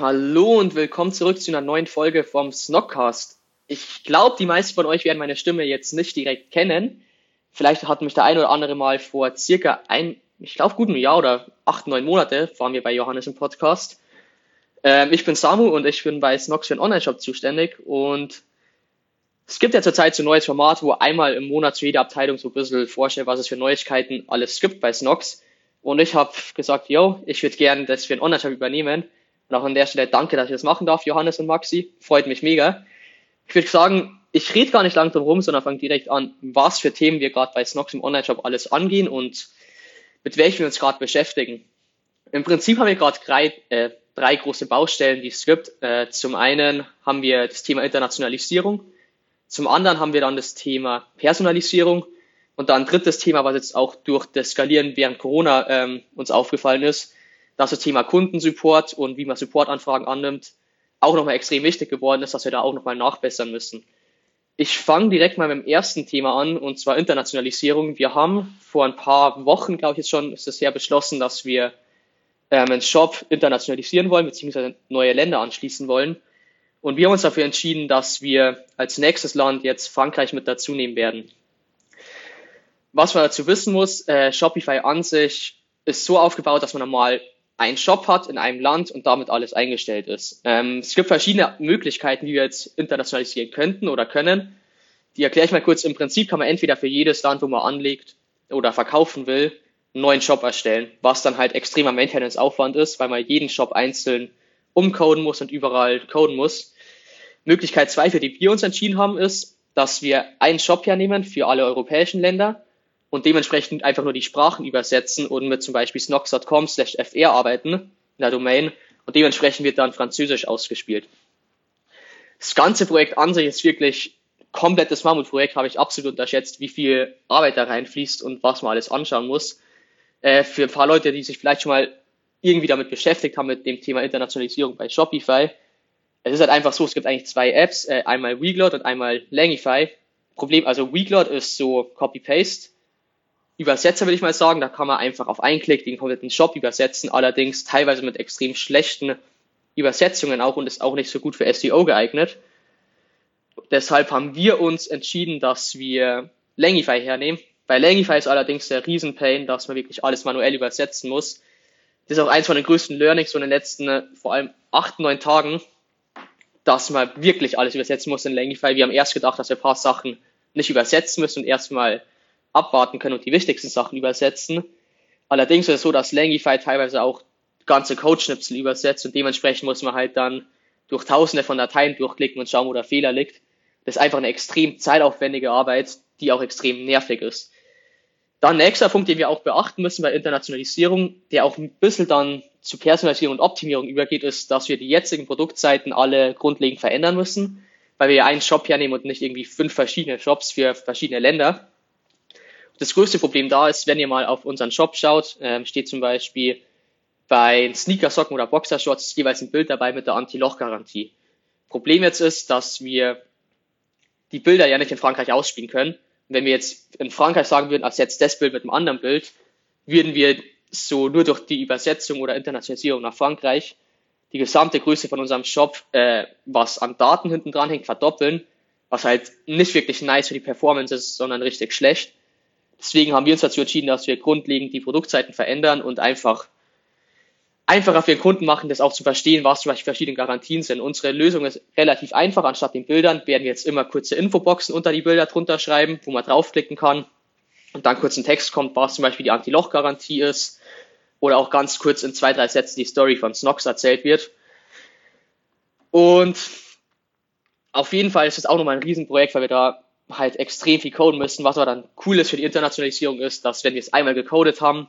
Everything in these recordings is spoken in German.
Hallo und willkommen zurück zu einer neuen Folge vom Snockcast. Ich glaube, die meisten von euch werden meine Stimme jetzt nicht direkt kennen. Vielleicht hat mich der ein oder andere mal vor circa ein, ich glaube, guten Jahr oder acht, neun Monate waren wir bei Johannes im Podcast. Ähm, ich bin Samu und ich bin bei Snox für den Online-Shop zuständig und es gibt ja zurzeit so ein neues Format, wo einmal im Monat zu jeder Abteilung so ein bisschen vorstellt, was es für Neuigkeiten alles gibt bei Snox. Und ich habe gesagt, yo, ich würde gerne das für den Online-Shop übernehmen und auch an der Stelle danke, dass ich das machen darf, Johannes und Maxi. Freut mich mega. Ich würde sagen, ich rede gar nicht lang drum rum, sondern fange direkt an, was für Themen wir gerade bei Snox im Online-Shop alles angehen und mit welchen wir uns gerade beschäftigen. Im Prinzip haben wir gerade drei, äh, drei große Baustellen, die gibt. Äh, zum einen haben wir das Thema Internationalisierung, zum anderen haben wir dann das Thema Personalisierung und dann ein drittes Thema, was jetzt auch durch das Skalieren während Corona ähm, uns aufgefallen ist, dass das Thema Kundensupport und wie man Supportanfragen annimmt, auch nochmal extrem wichtig geworden ist, dass wir da auch nochmal nachbessern müssen. Ich fange direkt mal mit dem ersten Thema an, und zwar Internationalisierung. Wir haben vor ein paar Wochen, glaube ich jetzt schon, ist es ja beschlossen, dass wir ähm, einen Shop internationalisieren wollen, beziehungsweise neue Länder anschließen wollen. Und wir haben uns dafür entschieden, dass wir als nächstes Land jetzt Frankreich mit dazu nehmen werden. Was man dazu wissen muss, äh, Shopify an sich ist so aufgebaut, dass man normal einen Shop hat in einem Land und damit alles eingestellt ist. Ähm, es gibt verschiedene Möglichkeiten, wie wir jetzt internationalisieren könnten oder können. Die erkläre ich mal kurz. Im Prinzip kann man entweder für jedes Land, wo man anlegt oder verkaufen will, einen neuen Shop erstellen, was dann halt extremer Maintenance-Aufwand ist, weil man jeden Shop einzeln umcoden muss und überall coden muss. Möglichkeit zwei, für die wir uns entschieden haben, ist, dass wir einen Shop hernehmen für alle europäischen Länder und dementsprechend einfach nur die Sprachen übersetzen und mit zum Beispiel snox.com slash fr arbeiten in der Domain und dementsprechend wird dann Französisch ausgespielt. Das ganze Projekt an sich ist wirklich komplettes Mammutprojekt, habe ich absolut unterschätzt, wie viel Arbeit da reinfließt und was man alles anschauen muss. Äh, für ein paar Leute, die sich vielleicht schon mal irgendwie damit beschäftigt haben, mit dem Thema Internationalisierung bei Shopify. Es ist halt einfach so, es gibt eigentlich zwei Apps, äh, einmal Weglot und einmal Langify. Problem, also Weglot ist so Copy-Paste Übersetzer, will ich mal sagen. Da kann man einfach auf einen Klick den kompletten Shop übersetzen, allerdings teilweise mit extrem schlechten Übersetzungen auch und ist auch nicht so gut für SEO geeignet. Deshalb haben wir uns entschieden, dass wir Langify hernehmen. Bei Langify ist allerdings der Riesenpain, dass man wirklich alles manuell übersetzen muss. Das ist auch eins von den größten Learnings von den letzten vor allem acht, neun Tagen, dass man wirklich alles übersetzen muss in Langify. Wir haben erst gedacht, dass wir ein paar Sachen nicht übersetzen müssen und erstmal abwarten können und die wichtigsten Sachen übersetzen. Allerdings ist es so, dass Langify teilweise auch ganze Codeschnipsel übersetzt und dementsprechend muss man halt dann durch tausende von Dateien durchklicken und schauen, wo der Fehler liegt. Das ist einfach eine extrem zeitaufwendige Arbeit, die auch extrem nervig ist. Dann nächster Punkt, den wir auch beachten müssen bei Internationalisierung, der auch ein bisschen dann zu Personalisierung und Optimierung übergeht, ist, dass wir die jetzigen Produktseiten alle grundlegend verändern müssen, weil wir ja einen Shop hernehmen und nicht irgendwie fünf verschiedene Shops für verschiedene Länder. Das größte Problem da ist, wenn ihr mal auf unseren Shop schaut, ähm, steht zum Beispiel bei Sneakersocken oder Boxershorts jeweils ein Bild dabei mit der Anti-Loch-Garantie. Problem jetzt ist, dass wir die Bilder ja nicht in Frankreich ausspielen können. Und wenn wir jetzt in Frankreich sagen würden, ersetzt das Bild mit einem anderen Bild, würden wir so nur durch die Übersetzung oder Internationalisierung nach Frankreich die gesamte Größe von unserem Shop, äh, was an Daten hinten dran hängt, verdoppeln, was halt nicht wirklich nice für die Performance ist, sondern richtig schlecht. Deswegen haben wir uns dazu entschieden, dass wir grundlegend die Produktseiten verändern und einfach einfacher für den Kunden machen, das auch zu verstehen, was zum Beispiel verschiedene Garantien sind. Unsere Lösung ist relativ einfach. Anstatt den Bildern werden wir jetzt immer kurze Infoboxen unter die Bilder drunter schreiben, wo man draufklicken kann und dann kurz ein Text kommt, was zum Beispiel die Anti-Loch-Garantie ist oder auch ganz kurz in zwei, drei Sätzen die Story von Snox erzählt wird. Und auf jeden Fall ist es auch nochmal ein Riesenprojekt, weil wir da halt extrem viel coden müssen. Was aber dann cool ist für die Internationalisierung ist, dass wenn wir es einmal gecodet haben,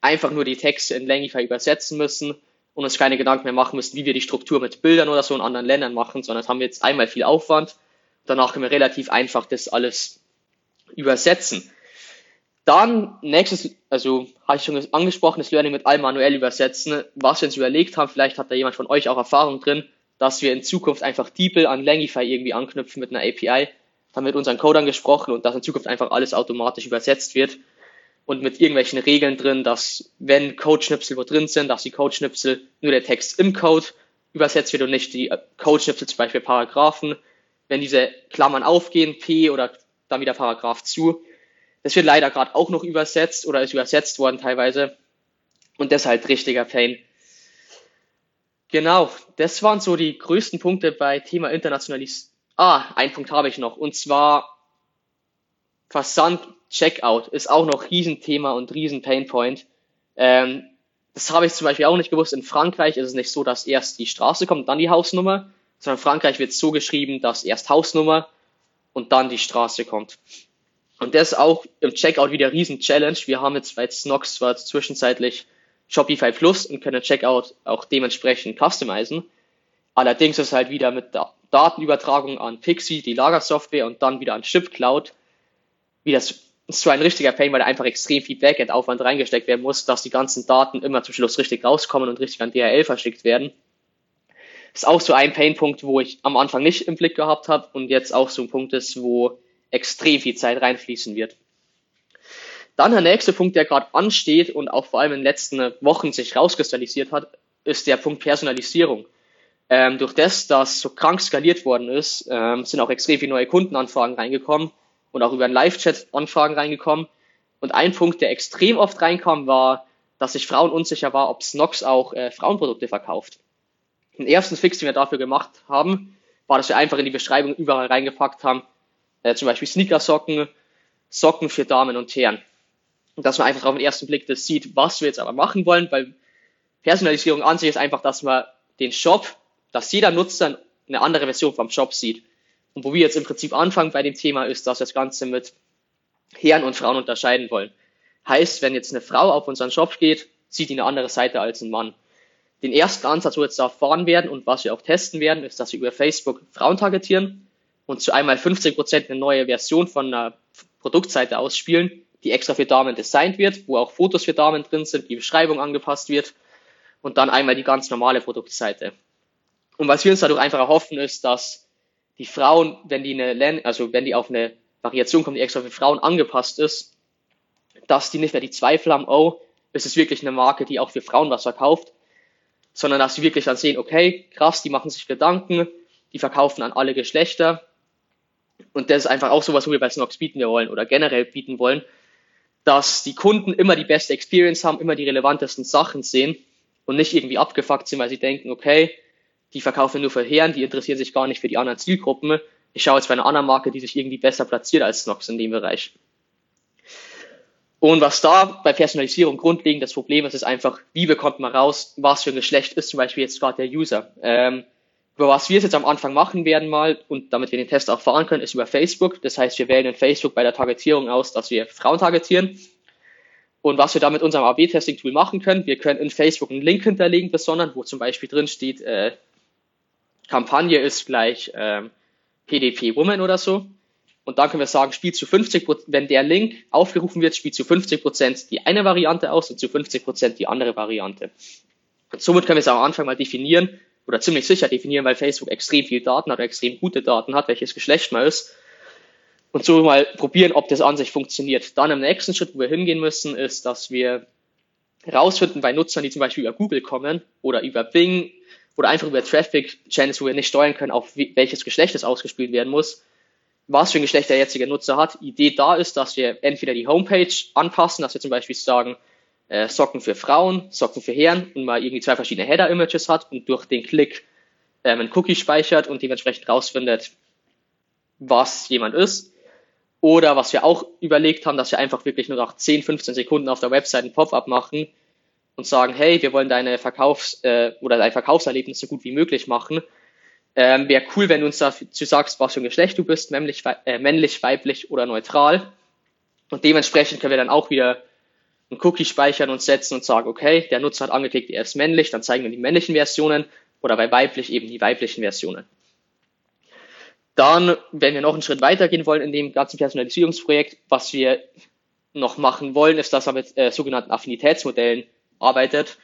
einfach nur die Texte in Langify übersetzen müssen und uns keine Gedanken mehr machen müssen, wie wir die Struktur mit Bildern oder so in anderen Ländern machen, sondern das haben wir jetzt einmal viel Aufwand. Danach können wir relativ einfach das alles übersetzen. Dann nächstes, also habe ich schon angesprochen, das Learning mit allem manuell übersetzen. Was wir uns überlegt haben, vielleicht hat da jemand von euch auch Erfahrung drin, dass wir in Zukunft einfach DeepL an Langify irgendwie anknüpfen mit einer API. Haben mit unseren Codern gesprochen und dass in Zukunft einfach alles automatisch übersetzt wird und mit irgendwelchen Regeln drin, dass wenn Codeschnipsel wo drin sind, dass die Codeschnipsel nur der Text im Code übersetzt wird und nicht die Codeschnipsel zum Beispiel Paragraphen. Wenn diese Klammern aufgehen, P oder dann wieder Paragraph zu. Das wird leider gerade auch noch übersetzt oder ist übersetzt worden teilweise. Und halt richtiger Pain. Genau, das waren so die größten Punkte bei Thema Internationalis. Ah, ein Punkt habe ich noch. Und zwar Versand, Checkout ist auch noch Riesenthema und riesen Painpoint. Ähm, das habe ich zum Beispiel auch nicht gewusst. In Frankreich ist es nicht so, dass erst die Straße kommt, dann die Hausnummer, sondern in Frankreich wird es so geschrieben, dass erst Hausnummer und dann die Straße kommt. Und das ist auch im Checkout wieder riesen Challenge. Wir haben jetzt bei Snox zwar zwischenzeitlich Shopify Plus und können Checkout auch dementsprechend customizen. Allerdings ist halt wieder mit Datenübertragung an Pixie, die Lagersoftware, und dann wieder an ShipCloud, wie das so ein richtiger Pain, weil da einfach extrem viel Backend-Aufwand reingesteckt werden muss, dass die ganzen Daten immer zum Schluss richtig rauskommen und richtig an DHL verschickt werden. Ist auch so ein Painpunkt, wo ich am Anfang nicht im Blick gehabt habe und jetzt auch so ein Punkt ist, wo extrem viel Zeit reinfließen wird. Dann der nächste Punkt, der gerade ansteht und auch vor allem in den letzten Wochen sich rauskristallisiert hat, ist der Punkt Personalisierung. Ähm, durch das, dass so krank skaliert worden ist, ähm, sind auch extrem viele neue Kundenanfragen reingekommen und auch über einen Live-Chat Anfragen reingekommen. Und ein Punkt, der extrem oft reinkam, war, dass sich Frauen unsicher war, ob Snox auch äh, Frauenprodukte verkauft. Den ersten Fix, den wir dafür gemacht haben, war, dass wir einfach in die Beschreibung überall reingepackt haben, äh, zum Beispiel Sneakersocken, Socken für Damen und Herren und dass man einfach auf den ersten Blick das sieht, was wir jetzt aber machen wollen, weil Personalisierung an sich ist einfach, dass man den Shop, dass jeder Nutzer eine andere Version vom Shop sieht. Und wo wir jetzt im Prinzip anfangen bei dem Thema ist, dass wir das Ganze mit Herren und Frauen unterscheiden wollen. Heißt, wenn jetzt eine Frau auf unseren Shop geht, sieht die eine andere Seite als ein Mann. Den ersten Ansatz, wo wir jetzt da fahren werden und was wir auch testen werden, ist, dass wir über Facebook Frauen targetieren und zu einmal 15 Prozent eine neue Version von einer Produktseite ausspielen, die extra für Damen designt wird, wo auch Fotos für Damen drin sind, die Beschreibung angepasst wird und dann einmal die ganz normale Produktseite. Und was wir uns dadurch einfach erhoffen, ist, dass die Frauen, wenn die eine, also wenn die auf eine Variation kommen, die extra für Frauen angepasst ist, dass die nicht mehr die Zweifel haben, oh, ist es wirklich eine Marke, die auch für Frauen was verkauft, sondern dass sie wirklich dann sehen, okay, krass, die machen sich Gedanken, die verkaufen an alle Geschlechter. Und das ist einfach auch sowas, wo wir bei Snox bieten wollen oder generell bieten wollen, dass die Kunden immer die beste Experience haben, immer die relevantesten Sachen sehen und nicht irgendwie abgefuckt sind, weil sie denken, okay, die verkaufen nur für Herren, die interessieren sich gar nicht für die anderen Zielgruppen. Ich schaue jetzt bei einer anderen Marke, die sich irgendwie besser platziert als Snox in dem Bereich. Und was da bei Personalisierung grundlegend das Problem ist, ist einfach, wie bekommt man raus, was für ein Geschlecht ist zum Beispiel jetzt gerade der User. Ähm, über was wir jetzt am Anfang machen werden mal und damit wir den Test auch fahren können, ist über Facebook. Das heißt, wir wählen in Facebook bei der Targetierung aus, dass wir Frauen targetieren. Und was wir da mit unserem AB-Testing-Tool machen können, wir können in Facebook einen Link hinterlegen, besonders, wo zum Beispiel drin steht, äh, Kampagne ist gleich äh, PDP Woman oder so. Und dann können wir sagen, spielt zu 50 wenn der Link aufgerufen wird, spielt zu 50 Prozent die eine Variante aus und zu 50 Prozent die andere Variante. Und somit können wir es am Anfang mal definieren, oder ziemlich sicher definieren, weil Facebook extrem viel Daten hat, extrem gute Daten hat, welches Geschlecht man ist. Und so mal probieren, ob das an sich funktioniert. Dann im nächsten Schritt, wo wir hingehen müssen, ist, dass wir herausfinden bei Nutzern, die zum Beispiel über Google kommen oder über Bing oder einfach über Traffic Channels, wo wir nicht steuern können, auf welches Geschlecht es ausgespielt werden muss, was für ein Geschlecht der jetzige Nutzer hat. Idee da ist, dass wir entweder die Homepage anpassen, dass wir zum Beispiel sagen, äh, Socken für Frauen, Socken für Herren und mal irgendwie zwei verschiedene Header-Images hat und durch den Klick ähm, ein Cookie speichert und dementsprechend rausfindet, was jemand ist. Oder was wir auch überlegt haben, dass wir einfach wirklich nur nach 10, 15 Sekunden auf der Website ein Pop-up machen und sagen, hey, wir wollen deine Verkaufs- äh, oder dein Verkaufserlebnis so gut wie möglich machen. Ähm, Wäre cool, wenn du uns dazu sagst, was für ein Geschlecht du bist, männlich, äh, männlich, weiblich oder neutral. Und dementsprechend können wir dann auch wieder einen Cookie speichern und setzen und sagen, okay, der Nutzer hat angeklickt, er ist männlich, dann zeigen wir die männlichen Versionen oder bei weiblich eben die weiblichen Versionen. Dann, wenn wir noch einen Schritt weitergehen wollen in dem ganzen Personalisierungsprojekt, was wir noch machen wollen, ist, dass man mit äh, sogenannten Affinitätsmodellen arbeitet.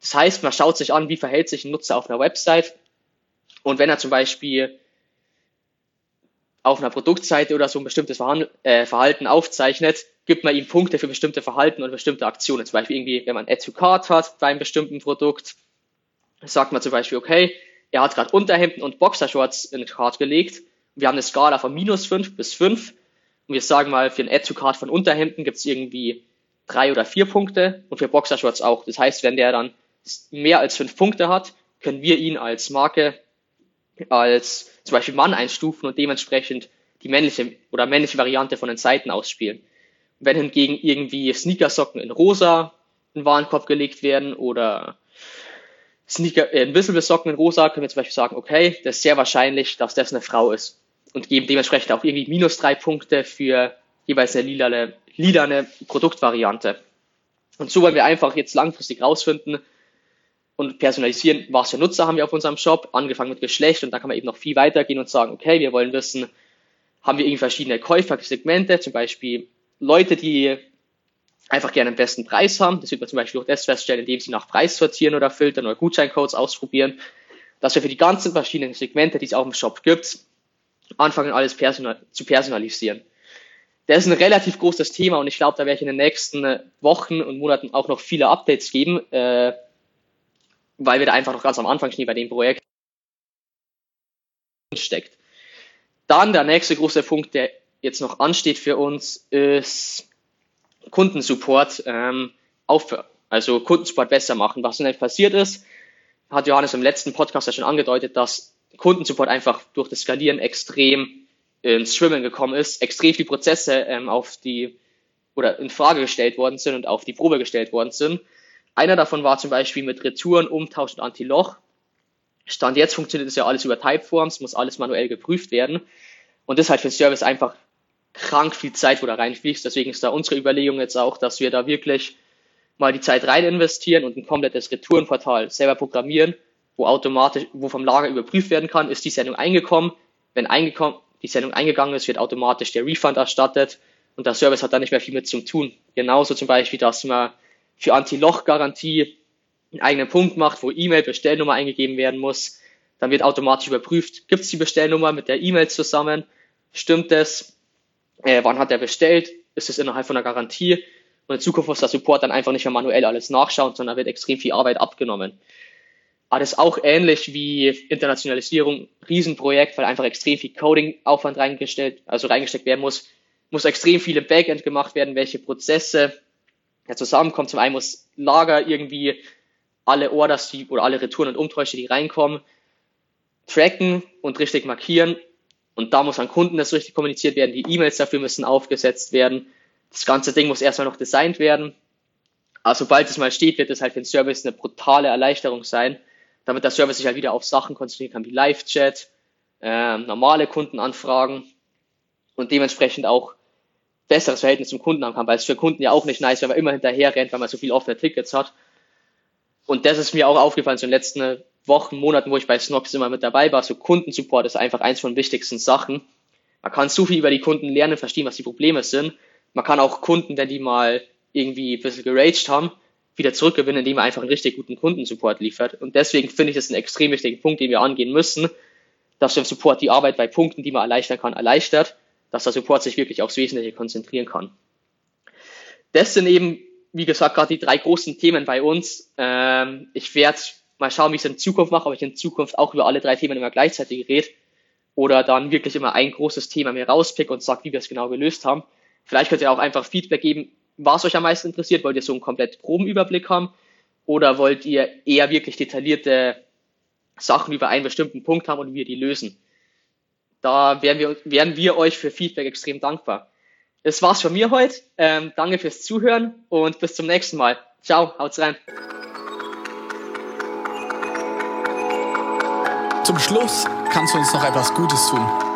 Das heißt, man schaut sich an, wie verhält sich ein Nutzer auf einer Website. Und wenn er zum Beispiel auf einer Produktseite oder so ein bestimmtes äh, Verhalten aufzeichnet, gibt man ihm Punkte für bestimmte Verhalten und bestimmte Aktionen. Zum Beispiel irgendwie, wenn man Add to Card hat bei einem bestimmten Produkt, sagt man zum Beispiel, okay, er hat gerade Unterhemden und Boxershorts in den Card gelegt. Wir haben eine Skala von minus 5 bis 5. Und wir sagen mal, für ein Add to Card von Unterhemden gibt es irgendwie drei oder vier Punkte und für Boxershorts auch. Das heißt, wenn der dann mehr als fünf Punkte hat, können wir ihn als Marke als zum Beispiel Mann einstufen und dementsprechend die männliche oder männliche Variante von den Seiten ausspielen. Wenn hingegen irgendwie Sneakersocken in rosa in den Warenkorb gelegt werden oder Sneaker, äh, Invisible-Socken in rosa, können wir zum Beispiel sagen, okay, das ist sehr wahrscheinlich, dass das eine Frau ist. Und geben dementsprechend auch irgendwie minus drei Punkte für jeweils eine lilane, lilane Produktvariante. Und so wollen wir einfach jetzt langfristig rausfinden und personalisieren, was für Nutzer haben wir auf unserem Shop, angefangen mit Geschlecht und da kann man eben noch viel weitergehen und sagen, okay, wir wollen wissen, haben wir irgendwie verschiedene Käufersegmente, zum Beispiel Leute, die einfach gerne den besten Preis haben. Das wird man zum Beispiel auch das feststellen, indem sie nach Preis sortieren oder filtern oder Gutscheincodes ausprobieren, dass wir für die ganzen verschiedenen Segmente, die es auch im Shop gibt, anfangen, alles personal zu personalisieren. Das ist ein relativ großes Thema und ich glaube, da werde ich in den nächsten Wochen und Monaten auch noch viele Updates geben, äh, weil wir da einfach noch ganz am Anfang stehen bei dem Projekt steckt. Dann der nächste große Punkt, der jetzt noch ansteht für uns, ist Kundensupport ähm, auf, also Kundensupport besser machen. Was denn passiert ist, hat Johannes im letzten Podcast ja schon angedeutet, dass Kundensupport einfach durch das Skalieren extrem ins Schwimmen gekommen ist, extrem viele Prozesse ähm, auf die oder in Frage gestellt worden sind und auf die Probe gestellt worden sind. Einer davon war zum Beispiel mit Retouren, Umtausch und Anti-Loch. Stand jetzt funktioniert das ja alles über Typeforms, muss alles manuell geprüft werden. Und das ist halt für den Service einfach krank viel Zeit, wo da reinfließt. Deswegen ist da unsere Überlegung jetzt auch, dass wir da wirklich mal die Zeit rein investieren und ein komplettes Retourenportal selber programmieren, wo automatisch, wo vom Lager überprüft werden kann, ist die Sendung eingekommen. Wenn eingekommen, die Sendung eingegangen ist, wird automatisch der Refund erstattet und der Service hat da nicht mehr viel mit zum tun. Genauso zum Beispiel, dass man für Anti-Loch-Garantie einen eigenen Punkt macht, wo E-Mail-Bestellnummer eingegeben werden muss. Dann wird automatisch überprüft, gibt es die Bestellnummer mit der E-Mail zusammen, stimmt es, äh, wann hat er bestellt, ist es innerhalb von der Garantie und in Zukunft muss der Support dann einfach nicht mehr manuell alles nachschauen, sondern wird extrem viel Arbeit abgenommen. Aber das ist auch ähnlich wie Internationalisierung, Riesenprojekt, weil einfach extrem viel Coding-Aufwand reingestellt, also reingesteckt werden muss, muss extrem viel im Backend gemacht werden, welche Prozesse ja, zusammenkommen. Zum einen muss Lager irgendwie alle Orders die, oder alle Retouren und Umtäusche, die reinkommen, tracken und richtig markieren. Und da muss an Kunden das richtig kommuniziert werden. Die E-Mails dafür müssen aufgesetzt werden. Das ganze Ding muss erstmal noch designt werden. Aber sobald es mal steht, wird es halt für den Service eine brutale Erleichterung sein, damit der Service sich halt wieder auf Sachen konzentrieren kann wie Live-Chat, äh, normale Kundenanfragen und dementsprechend auch besseres Verhältnis zum Kunden haben kann, weil es für Kunden ja auch nicht nice, wenn man immer hinterher rennt, weil man so viel offene Tickets hat. Und das ist mir auch aufgefallen, so in den letzten Wochen, Monaten, wo ich bei Snox immer mit dabei war, so Kundensupport ist einfach eins von wichtigsten Sachen. Man kann so viel über die Kunden lernen, verstehen, was die Probleme sind. Man kann auch Kunden, wenn die mal irgendwie ein bisschen geraged haben, wieder zurückgewinnen, indem man einfach einen richtig guten Kundensupport liefert. Und deswegen finde ich das einen extrem wichtigen Punkt, den wir angehen müssen, dass der Support die Arbeit bei Punkten, die man erleichtern kann, erleichtert dass der Support sich wirklich aufs Wesentliche konzentrieren kann. Das sind eben, wie gesagt, gerade die drei großen Themen bei uns. Ähm, ich werde mal schauen, wie ich es in Zukunft mache, ob ich in Zukunft auch über alle drei Themen immer gleichzeitig rede oder dann wirklich immer ein großes Thema mir rauspick und sage, wie wir es genau gelöst haben. Vielleicht könnt ihr auch einfach Feedback geben, was euch am meisten interessiert. Wollt ihr so einen komplett groben Überblick haben oder wollt ihr eher wirklich detaillierte Sachen über einen bestimmten Punkt haben und wir die lösen? Da wären wir, wären wir euch für Feedback extrem dankbar. Das war's von mir heute. Ähm, danke fürs Zuhören und bis zum nächsten Mal. Ciao, haut's rein. Zum Schluss kannst du uns noch etwas Gutes tun.